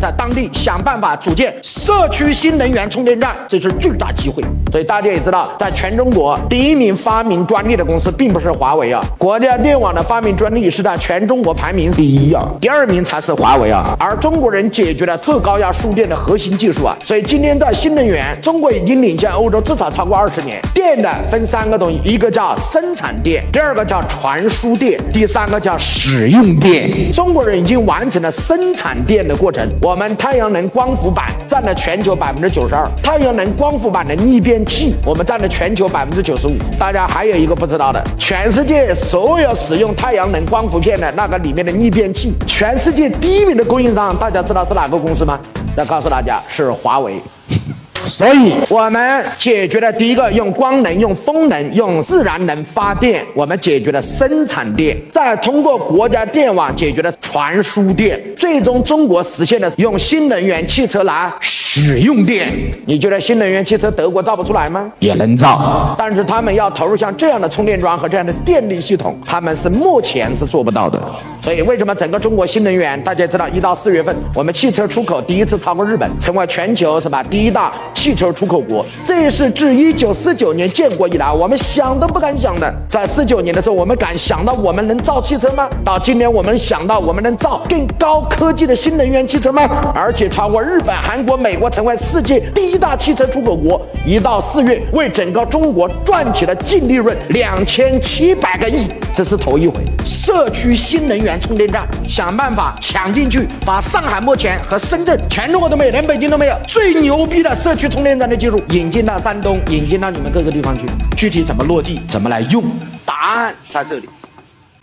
在当地想办法组建社区新能源充电站，这是巨大机会。所以大家也知道，在全中国第一名发明专利的公司并不是华为啊，国家电网的发明专利是在全中国排名第一啊，第二名才是华为啊。而中国人解决了特高压输电的核心技术啊，所以今天在新能源，中国已经领先欧洲至少超过二十年。电的分三个东西，一个叫生产电，第二个叫传输电，第三个叫使用电。中国人已经完成了生产电的过程。我们太阳能光伏板占了全球百分之九十二，太阳能光伏板的逆变器我们占了全球百分之九十五。大家还有一个不知道的，全世界所有使用太阳能光伏片的那个里面的逆变器，全世界第一名的供应商，大家知道是哪个公司吗？要告诉大家，是华为。所以，我们解决了第一个用光能、用风能、用自然能发电，我们解决了生产电，再通过国家电网解决了传输电，最终中国实现了用新能源汽车来使用电。你觉得新能源汽车德国造不出来吗？也能造，但是他们要投入像这样的充电桩和这样的电力系统，他们是目前是做不到的。所以，为什么整个中国新能源？大家知道，一到四月份，我们汽车出口第一次超过日本，成为全球什么第一大。汽车出口国，这是自一九四九年建国以来，我们想都不敢想的。在四九年的时候，我们敢想到我们能造汽车吗？到今年，我们想到我们能造更高科技的新能源汽车吗？而且超过日本、韩国、美国，成为世界第一大汽车出口国。一到四月，为整个中国赚起了净利润两千七百个亿，这是头一回。社区新能源充电站，想办法抢进去，把上海目前和深圳全中国都没有，连北京都没有最牛逼的社区。充电站的技术引进到山东，引进到你们各个地方去，具体怎么落地，怎么来用，答案在这里。